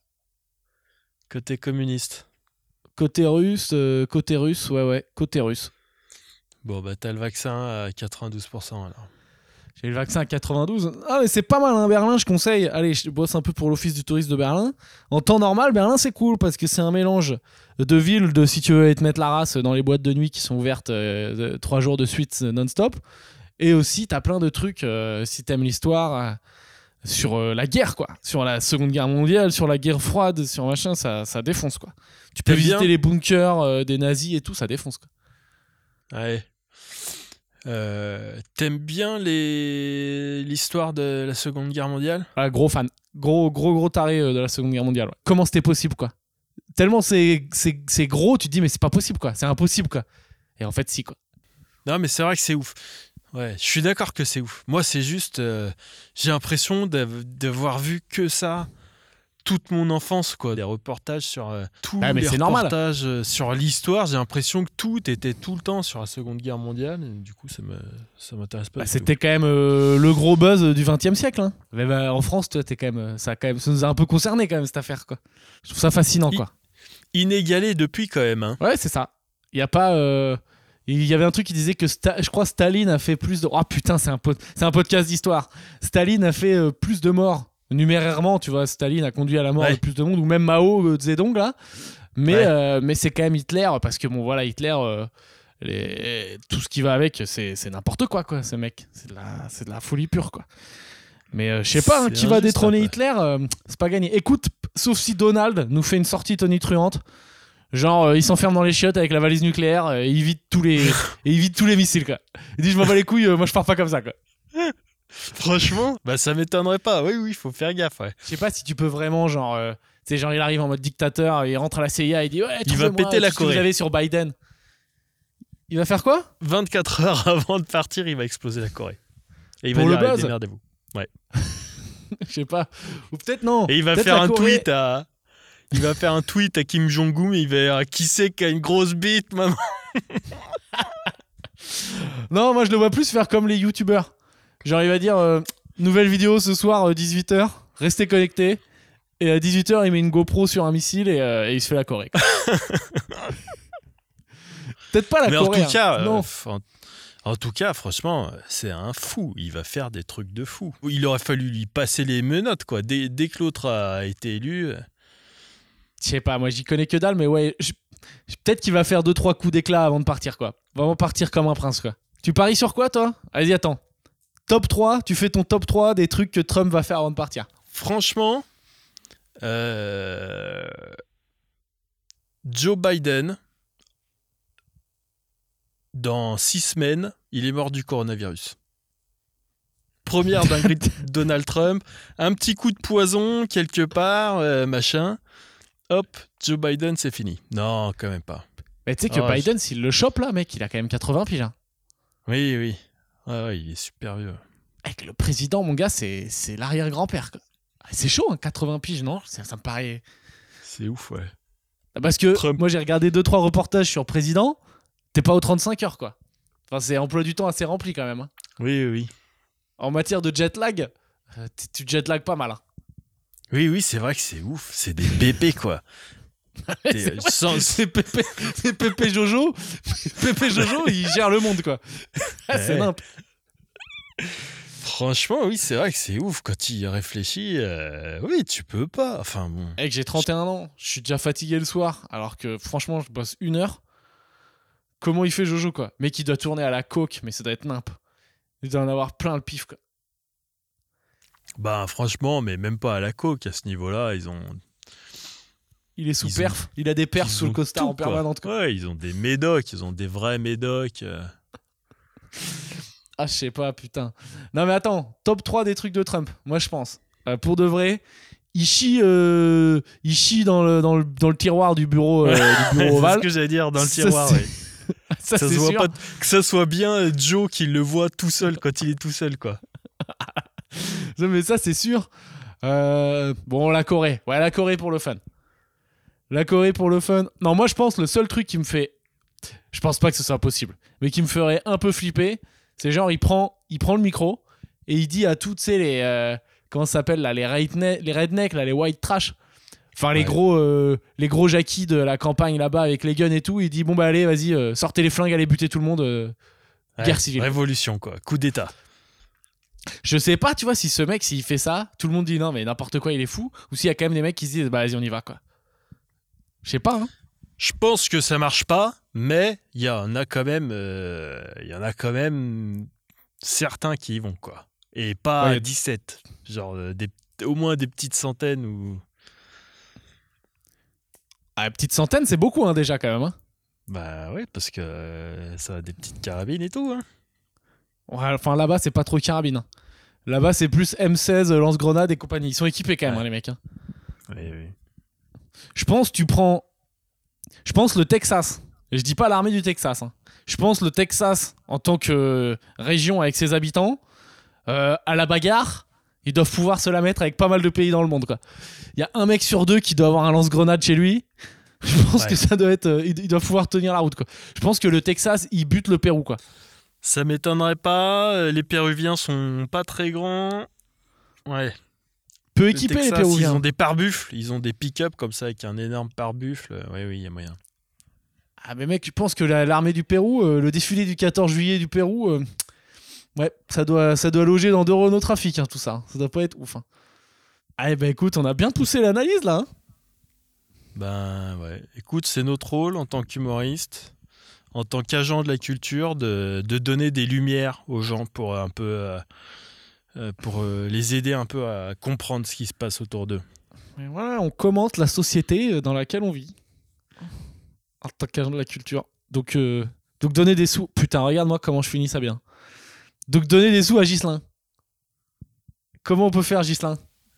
Côté communiste. Côté russe, euh, côté russe, ouais, ouais, côté russe. Bon, bah, t'as le vaccin à 92% alors. J'ai le vaccin à 92. Ah, mais c'est pas mal, hein, Berlin, je conseille. Allez, je bosse un peu pour l'office du tourisme de Berlin. En temps normal, Berlin, c'est cool parce que c'est un mélange de villes, de si tu veux aller te mettre la race dans les boîtes de nuit qui sont ouvertes euh, trois jours de suite euh, non-stop. Et aussi, t'as plein de trucs, euh, si t'aimes l'histoire, euh, sur euh, la guerre, quoi. Sur la Seconde Guerre mondiale, sur la guerre froide, sur machin, ça, ça défonce, quoi. Tu peux visiter bien les bunkers des nazis et tout, ça défonce, quoi. Ouais. Euh, T'aimes bien les... l'histoire de la Seconde Guerre mondiale? Ah, gros fan. Gros, gros, gros taré euh, de la Seconde Guerre mondiale. ouais. Comment c'était possible, quoi? Tellement c'est gros, tu te dis, mais c'est pas possible, quoi. C'est impossible, quoi. Et en fait, si, quoi. Non, mais c'est vrai que c'est ouf. Ouais, je suis d'accord que c'est ouf. Moi, c'est juste. euh, J'ai l'impression d'av- d'avoir vu que ça toute mon enfance, quoi. Des reportages sur. euh, tous Ah, mais normal. reportages euh, sur l'histoire. J'ai l'impression que tout était tout le temps sur la Seconde Guerre mondiale. et du coup, ça me- ça m'intéresse pas. Bah, c'était quand même euh, le gros buzz du 20 e siècle. Hein. Mais bah, en France, toi, t'es quand même, ça, a quand même, ça nous a un peu concerné, quand même, cette affaire, quoi. Je trouve ça fascinant, quoi. tout. Inégalé depuis, quand même. hein. Ouais, c'est ça. Il y a pas. euh, Il y avait un truc qui disait que Sta- je crois Staline a fait plus de. Oh putain, c'est un, pod- un podcast d'histoire. Staline a fait plus de morts numérairement, tu vois. Staline a conduit à la mort Ouais. de plus de monde, ou même Mao euh, Zedong là. Mais, Ouais. euh, mais c'est quand même Hitler parce que bon voilà Hitler. euh, les- tout ce qui va avec, c'est c'est n'importe quoi, quoi, ce mec. C'est de, la... c'est de la folie pure, quoi. Mais euh, je sais pas, hein, qui va détrôner. Hitler, euh, c'est pas gagné. Écoute, sauf si Donald nous fait une sortie tonitruante. Genre, euh, il s'enferme dans les chiottes avec la valise nucléaire et il vide tous les, et il vide tous les missiles, quoi. Il dit, je m'en bats les couilles, moi je pars pas comme ça, quoi. Franchement, bah, ça m'étonnerait pas. Oui, oui, il faut faire gaffe. ouais. Je sais pas si tu peux vraiment, genre, euh, tu sais, genre, il arrive en mode dictateur, il rentre à la CIA, il dit, ouais, Il va péter la que Corée. Vous avez sur Biden. Il va faire quoi? 24 heures avant de partir, il va exploser la Corée. Et il Pour va le dire, démerdez-vous. Je sais pas. Ou peut-être non. Et il va faire un Corée- tweet à. Il va faire un tweet à Kim Jong-un, il va dire qui c'est qui a une grosse bite, maman? Non, moi je le vois plus faire comme les youtubeurs. Genre il va dire euh, nouvelle vidéo ce soir 18h, restez connectés. Et à 18h il met une GoPro sur un missile et, euh, et il se fait la Corée. Peut-être pas la Mais en Corée. tout cas, hein. euh, non. en, en tout cas, franchement, c'est un fou. Il va faire des trucs de fou. Il aurait fallu lui passer les menottes, quoi. Dès, dès que l'autre a été élu, euh, Je sais pas, moi j'y connais que dalle, mais ouais, peut-être qu'il va faire 2-3 coups d'éclat avant de partir quoi. Vraiment partir comme un prince quoi. Tu paries sur quoi toi? Vas-y attends. Top 3, tu fais ton top 3 des trucs que Trump va faire avant de partir. franchement, euh, Joe Biden, dans six semaines, il est mort du coronavirus. Première dinguerie de Donald Trump, un petit coup de poison quelque part, euh, machin. Hop, Joe Biden, c'est fini. Non, quand même pas. Mais tu sais que Ah, Biden, s'il le chope là, mec, il a quand même 80 piges. hein. Oui, oui. Ouais, ouais, il est super vieux. Avec le président, mon gars, c'est c'est l'arrière-grand-père. quoi. Ah, C'est chaud, hein, 80 piges, non? Ça, ça me paraît. C'est ouf, ouais. Parce que Trump. moi j'ai regardé 2-3 reportages sur président, t'es pas aux 35 heures quoi. Enfin, c'est emploi du temps assez rempli quand même. hein. Oui, oui, oui. En matière de jet lag, euh, t- tu jet lag pas mal. hein. Oui, oui, c'est vrai que c'est ouf. C'est des bébés, quoi. T'es- C'est Pépé, Jojo. Pépé Jojo, il gère le monde, quoi. Ah, c'est nimp. Franchement, oui, c'est vrai que c'est ouf quand il réfléchit. euh, oui, tu peux pas. Enfin bon. Mec, j'ai 31 ans. Je suis déjà fatigué le soir. Alors que, franchement, je bosse une heure. Comment il fait Jojo, quoi? Mec, il doit tourner à la coke, mais ça doit être nimp. Il doit en avoir plein le pif, quoi. Bah, franchement, mais même pas à la coque à ce niveau-là. Ils ont. Il est sous Ils ont- perf. Il a des perfs sous le costard en quoi. Ouais, ils ont des médocs. Ils ont des vrais médocs. euh. Ah, je sais pas, putain. Non, mais attends, top 3 des trucs de Trump, moi je pense. Euh, pour de vrai, il chie, euh, il chie dans, le, dans, le, dans le tiroir du bureau, euh, du c'est ce que j'allais dire dans le tiroir. Ça, Ça c'est se voit pas, que ça soit bien Joe qui le voit tout seul quand il est tout seul, quoi. Non, mais ça, c'est sûr. Bon, la Corée. Ouais, la Corée pour le fun. La Corée pour le fun. Non, moi, je pense le seul truc qui me fait. Je pense pas que ce soit possible, mais qui me ferait un peu flipper, c'est genre, il prend, il prend le micro et il dit à toutes ces les. euh, comment ça s'appelle là Les, redne- les rednecks, là, les white trash. Enfin, les gros, euh, les gros jackies de la campagne là-bas avec les guns et tout. Il dit Bon, bah, allez, vas-y, euh, sortez les flingues, allez buter tout le monde. euh. Guerre civile. Révolution, quoi. Coup d'État. Je sais pas, tu vois, si ce mec, s'il fait ça, tout le monde dit non, mais n'importe quoi, il est fou. Ou s'il y a quand même des mecs qui se disent, bah vas-y, on y va, quoi. Je sais pas, hein. Je pense que ça marche pas, mais il y en a quand même, euh, il y en a quand même certains qui y vont quoi. Et pas Ouais. 17, genre euh, des, au moins des petites centaines ou Ah, petite centaine, c'est beaucoup, hein, déjà, quand même. Hein. bah ouais parce que euh, ça a des petites carabines et tout. Hein. Ouais, enfin, là-bas, c'est pas trop carabine. hein. Là-bas, c'est plus M16, euh, lance-grenade et compagnie. Ils sont équipés quand même, Ouais. hein, les mecs. hein. Oui, oui. Je pense, tu prends. Je pense le Texas. Je dis pas l'armée du Texas. hein. Je pense le Texas en tant que région avec ses habitants, euh, à la bagarre, ils doivent pouvoir se la mettre avec pas mal de pays dans le monde. quoi. Il y a un mec sur deux qui doit avoir un lance-grenade chez lui. Je pense Ouais. que ça doit être. euh, il il doit pouvoir tenir la route. Quoi. Je pense que le Texas, il bute le Pérou. Quoi. Ça m'étonnerait pas. euh, Les Péruviens sont pas très grands. Ouais. Peu Le équipés, les Texas, Péruviens. Ils ont des pare-buffles. Ils ont des pick-up comme ça avec un énorme pare-buffle. Oui, oui, il y a moyen. Ah mais mec, tu penses que la- l'armée du Pérou, euh, le défilé du 14 juillet du Pérou, euh, ouais, ça doit, ça doit loger dans deux Renault Trafic, hein, tout ça. Ça doit pas être ouf. Hein. Allez, bah écoute, on a bien poussé l'analyse là. hein. Ben ouais. Écoute, c'est notre rôle en tant qu'humoriste, en tant qu'agent de la culture, de, de donner des lumières aux gens pour un peu, euh, euh, pour euh, les aider un peu à comprendre ce qui se passe autour d'eux. Voilà, on commente la société euh, dans laquelle on vit. En tant qu'agent de la culture. Donc, euh, donc donner des sous. Putain, regarde-moi comment je finis ça bien. Donc donner des sous à Gislin. Comment on peut faire, Gislin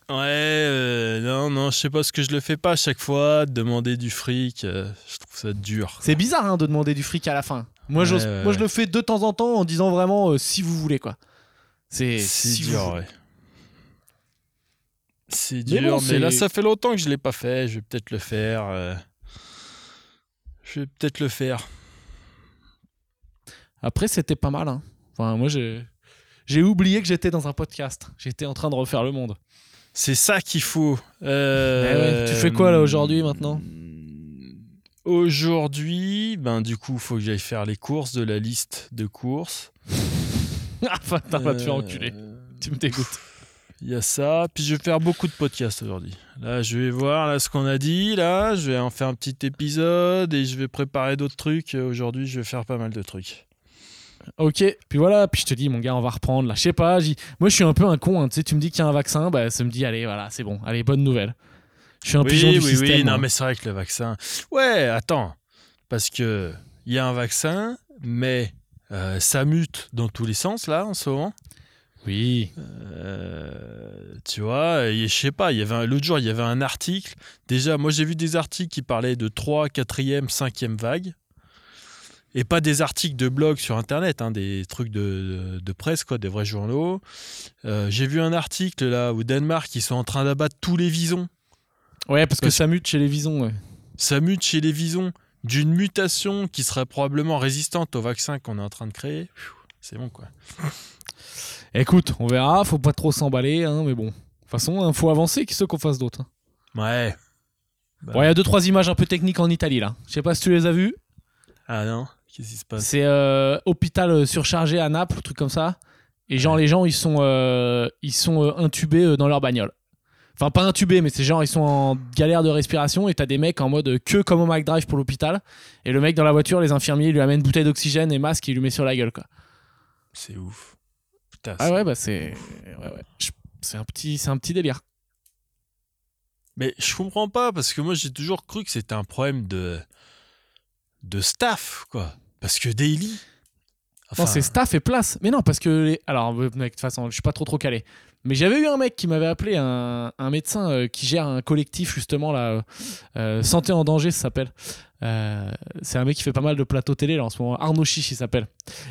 Ouais, euh, non, non, je sais pas ce que je le fais pas à chaque fois, demander du fric, euh, je trouve ça dur. C'est bizarre hein, de demander du fric à la fin. Moi, j'ose- Ouais, ouais, moi je le fais de temps en temps en disant vraiment euh, si vous voulez, quoi. C'est C'est si vous dur, voulez. ouais. C'est Mais dur, bon, mais, c'est- là, ça fait longtemps que je l'ai pas fait. Je vais peut-être le faire. euh, Je vais peut-être le faire. Après, c'était pas mal. Hein. Enfin, moi, j'ai. J'ai oublié que j'étais dans un podcast. J'étais en train de refaire le monde. C'est ça qu'il faut. Euh, Eh ouais, tu fais quoi, là, aujourd'hui, maintenant? Aujourd'hui, ben du coup, faut que j'aille faire les courses de la liste de courses. Enfin, t'as pas te faire Euh, enculer. Tu me dégoûtes. Il y a ça. Puis je vais faire beaucoup de podcasts aujourd'hui. Là, je vais voir là, ce qu'on a dit. Là, je vais en faire un petit épisode et je vais préparer d'autres trucs. Euh, Aujourd'hui, je vais faire pas mal de trucs. Ok, puis voilà, puis je te dis, mon gars, on va reprendre là. Je sais pas, moi je suis un peu un con. hein. Tu sais, tu me dis qu'il y a un vaccin, bah ça me dit, allez, voilà, c'est bon. Allez, bonne nouvelle. Je suis un oui, pigeon du oui, système. oui. Non, moi. mais c'est vrai que le vaccin. Ouais, attends. Parce que il y a un vaccin, mais euh, ça mute dans tous les sens là en ce moment. Oui. Euh, tu vois, je sais pas, il y avait l'autre jour, il y avait un article. Déjà, moi j'ai vu des articles qui parlaient de 3, 4e, 5e vague. Et pas des articles de blog sur internet, hein, des trucs de, de presse, quoi, des vrais journaux. Euh, j'ai vu un article là au Danemark, ils sont en train d'abattre tous les visons. Ouais, parce que ça mute chez les visons. ouais. Ça mute chez les visons d'une mutation qui serait probablement résistante au vaccin qu'on est en train de créer. C'est bon, quoi. Écoute, on verra, faut pas trop s'emballer, hein, mais bon. De toute façon, hein, faut avancer, qu'il ce qu'on fasse d'autre. hein. Ouais. Bah, Bon, il y a deux, trois images un peu techniques en Italie là. Je sais pas si tu les as vues. Ah non Qu'est-ce qui se passe? C'est euh, hôpital euh, surchargé à Naples, truc comme ça. Et genre, les gens, ils sont, euh, ils sont intubés dans leur bagnole. Enfin, pas intubés, mais c'est genre, ils sont en galère de respiration et t'as des mecs en mode queue comme au McDrive pour l'hôpital. Et le mec dans la voiture, les infirmiers, lui amènent bouteille d'oxygène et masque et il lui met sur la gueule, quoi. C'est ouf. Putain, Ah ouais, bah c'est. ouais, ouais. Je- C'est un, petit... c'est un petit délire. Mais je comprends pas parce que moi j'ai toujours cru que c'était un problème de de staff quoi. Parce que Daily. Non, c'est staff et place. Mais non, parce que. les- Alors, mec, de toute façon, je suis pas trop trop calé. Mais j'avais eu un mec qui m'avait appelé, un, un médecin euh, qui gère un collectif, justement, là. euh, euh, Santé en danger, ça s'appelle. Euh, c'est un mec qui fait pas mal de plateaux télé, là, en ce moment. Arnaud Chiche, il s'appelle.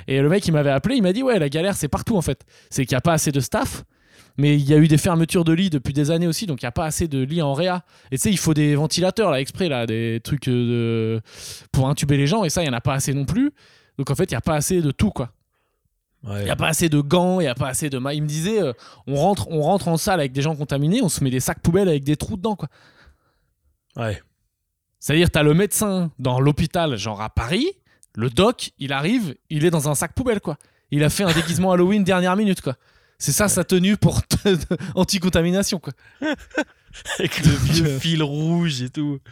Et le mec, il m'avait appelé, il m'a dit Ouais, la galère, c'est partout, en fait. C'est qu'il n'y a pas assez de staff. Mais il y a eu des fermetures de lits depuis des années aussi, donc il n'y a pas assez de lits en réa. Et tu sais, il faut des ventilateurs, là, exprès, là, des trucs de... pour intuber les gens, et ça, il n'y en a pas assez non plus. Donc en fait, il n'y a pas assez de tout, quoi. Ouais. Il n'y a pas assez de gants, il n'y a pas assez de... Il me disait, euh, on, rentre, on rentre en salle avec des gens contaminés, on se met des sacs poubelles avec des trous dedans, quoi. Ouais. C'est-à-dire, t'as le médecin dans l'hôpital, genre à Paris, le doc, il arrive, il est dans un sac poubelle, quoi. Il a fait un déguisement Halloween dernière minute, quoi. C'est ça sa tenue pour anti-contamination, quoi. Avec le vieux fil rouge et tout.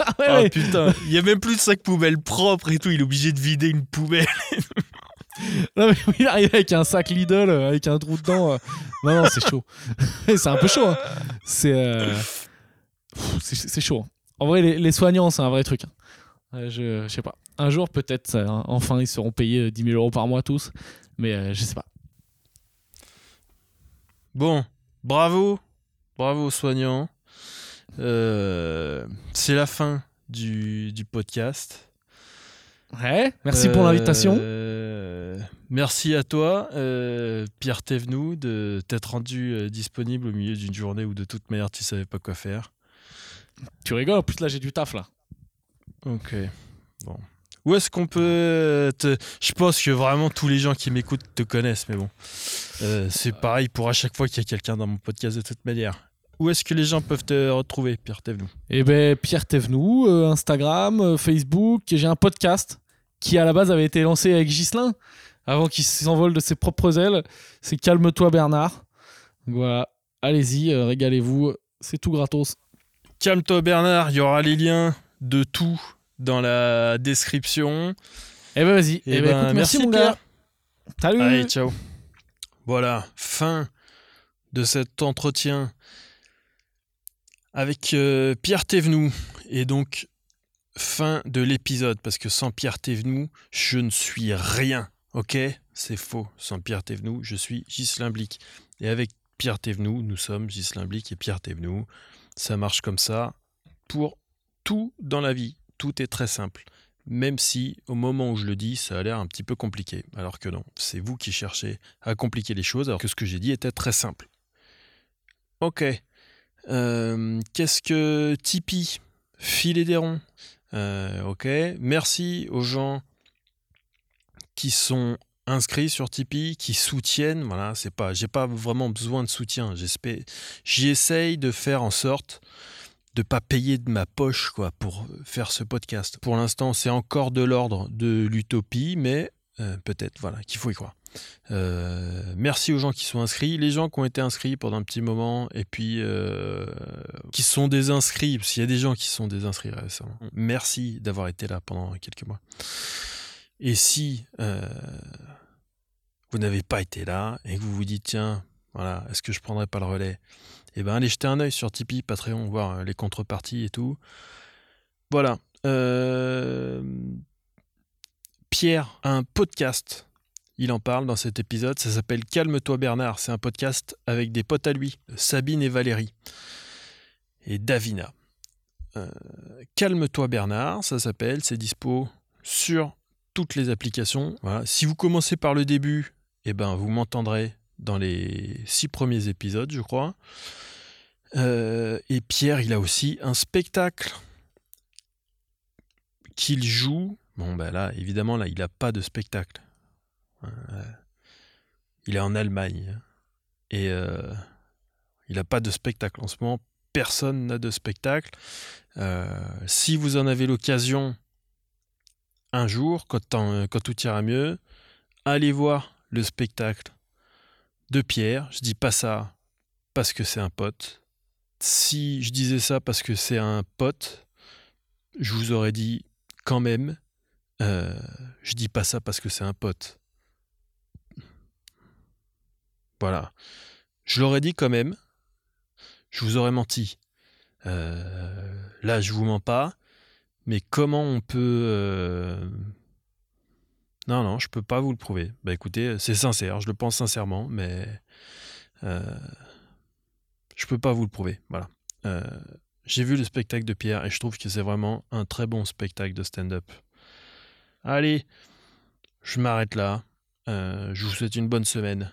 Ah ouais, Ah ouais. putain, il y a même plus de sac poubelle propre et tout. Il est obligé de vider une poubelle. Non, mais il arrive avec un sac Lidl, euh, avec un trou dedans. euh. Non, non, c'est chaud. c'est un peu chaud. hein. C'est euh, c'est c'est chaud. hein. En vrai, les, les soignants, c'est un vrai truc. hein. Euh, je, je sais pas. Un jour, peut-être, enfin, ils seront payés euh, 10 000 euros par mois tous. Mais euh, je sais pas. Bon, bravo. Bravo aux soignants. Euh, c'est la fin du, du podcast. Ouais, merci pour l'invitation. Euh, merci à toi, euh, Pierre Thévenoud, de t'être rendu disponible au milieu d'une journée où de toute manière tu savais pas quoi faire. Tu rigoles, en plus là, j'ai du taf là. Ok. Bon. Où est-ce qu'on peut te... Je pense que vraiment tous les gens qui m'écoutent te connaissent, mais bon. C'est pareil pour à chaque fois qu'il y a quelqu'un dans mon podcast de toute manière. Où est-ce que les gens peuvent te retrouver, Pierre Thévenoud Eh ben, Pierre Thévenoud, euh, Instagram, euh, Facebook. J'ai un podcast qui, à la base, avait été lancé avec Ghislain avant qu'il s'envole de ses propres ailes. C'est Calme-toi, Bernard. Donc Voilà. Allez-y, euh, régalez-vous. C'est tout gratos. Calme-toi Bernard, il y aura les liens de tout dans la description. Eh ben, vas-y. Eh Eh ben, ben, écoute, merci, merci, mon Pierre. gars. Salut. Allez, ciao. Voilà, fin de cet entretien avec euh, Pierre Thévenoud. Et donc, fin de l'épisode, parce que sans Pierre Thévenoud, je ne suis rien. Ok? C'est faux. Sans Pierre Thévenoud, je suis Ghislain Blic. Et avec Pierre Thévenoud, nous sommes Ghislain Blic et Pierre Thévenoud. Ça marche comme ça pour tout dans la vie. Tout est très simple. même si au moment où je le dis, ça a l'air un petit peu compliqué. Alors que non, c'est vous qui cherchez à compliquer les choses, alors que ce que j'ai dit était très simple. Ok. Euh, qu'est-ce que Tipeee Filet des ronds. Euh, ok. Merci aux gens qui sont inscrits sur Tipeee, qui soutiennent. Voilà, c'est pas, j'ai pas vraiment besoin de soutien. J'espère, j'essaye de faire en sorte de pas payer de ma poche quoi pour faire ce podcast. Pour l'instant, c'est encore de l'ordre de l'utopie, mais euh, peut-être voilà qu'il faut y croire. Euh, merci aux gens qui sont inscrits, les gens qui ont été inscrits pendant un petit moment et puis euh, qui sont désinscrits, parce qu'il y a des gens qui sont désinscrits récemment. Merci d'avoir été là pendant quelques mois. Et si vous n'avez pas été là et que vous vous dites tiens, voilà, est-ce que je prendrais pas le relais? Eh ben allez jeter un œil sur Tipeee, Patreon, voir euh, les contreparties et tout. Voilà. Euh, Pierre a un podcast. Il en parle dans cet épisode. Ça s'appelle Calme-toi Bernard. C'est un podcast avec des potes à lui, Sabine et Valérie. Et Davina. Euh, Calme-toi Bernard, ça s'appelle. C'est dispo sur toutes les applications. Si vous commencez par le début, eh ben, vous m'entendrez dans les six premiers épisodes, je crois. Euh, et Pierre, il a aussi un spectacle qu'il joue. Bon, ben là, évidemment, là, il n'a pas de spectacle. Euh, il est en Allemagne. Et euh, il n'a pas de spectacle. En ce moment, personne n'a de spectacle. si vous en avez l'occasion un jour, quand, quand tout ira mieux, allez voir le spectacle de Pierre. Je dis pas ça parce que c'est un pote si je disais ça parce que c'est un pote, je vous aurais dit quand même, euh, je dis pas ça parce que c'est un pote. Voilà. Je l'aurais dit quand même, je vous aurais menti. Euh, là, je vous mens pas, mais comment on peut. Euh, non, non, je peux pas vous le prouver. Bah écoutez, c'est sincère, je le pense sincèrement, mais. Je peux pas vous le prouver. Voilà. Euh, j'ai vu le spectacle de Pierre et je trouve que c'est vraiment un très bon spectacle de stand-up. Allez, je m'arrête là. Euh, je vous souhaite une bonne semaine.